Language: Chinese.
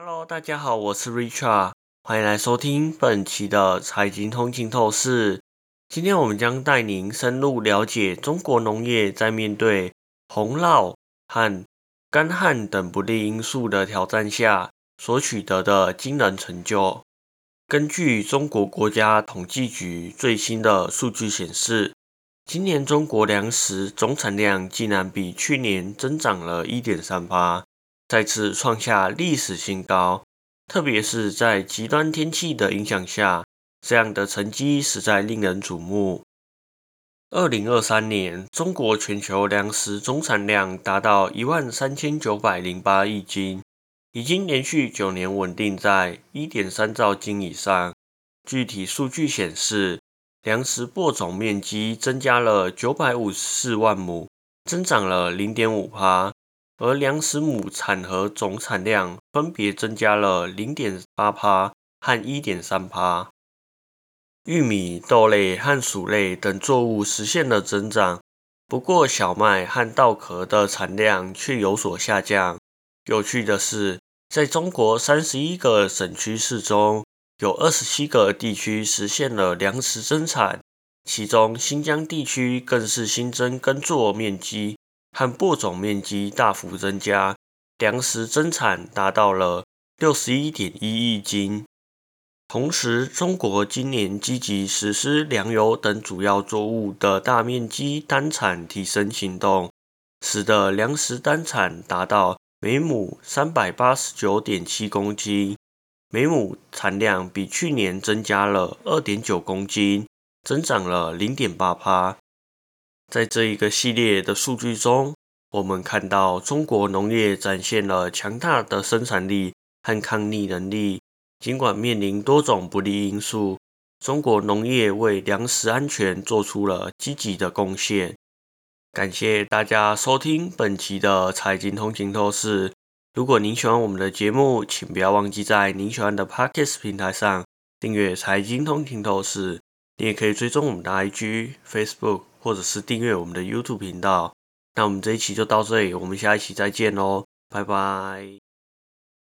Hello，大家好，我是 Richard，欢迎来收听本期的财经通勤透视。今天我们将带您深入了解中国农业在面对洪涝和干旱等不利因素的挑战下所取得的惊人成就。根据中国国家统计局最新的数据显示，今年中国粮食总产量竟然比去年增长了一点三八。再次创下历史新高，特别是在极端天气的影响下，这样的成绩实在令人瞩目。二零二三年，中国全球粮食总产量达到一万三千九百零八亿斤，已经连续九年稳定在一点三兆斤以上。具体数据显示，粮食播种面积增加了九百五十四万亩，增长了零点五趴。而粮食亩产和总产量分别增加了零点八帕和一点三帕。玉米、豆类和薯类等作物实现了增长，不过小麦和稻壳的产量却有所下降。有趣的是，在中国三十一个省区市中，有二十七个地区实现了粮食增产，其中新疆地区更是新增耕作面积。和播种面积大幅增加，粮食增产达到了六十一点一亿斤。同时，中国今年积极实施粮油等主要作物的大面积单产提升行动，使得粮食单产达到每亩三百八十九点七公斤，每亩产量比去年增加了二点九公斤，增长了零点八帕。在这一个系列的数据中，我们看到中国农业展现了强大的生产力和抗逆能力。尽管面临多种不利因素，中国农业为粮食安全做出了积极的贡献。感谢大家收听本期的财经通勤透视。如果您喜欢我们的节目，请不要忘记在您喜欢的 Podcast 平台上订阅财经通勤透视。你也可以追踪我们的 IG、Facebook。或者是订阅我们的 YouTube 频道，那我们这一期就到这里，我们下一期再见喽，拜拜。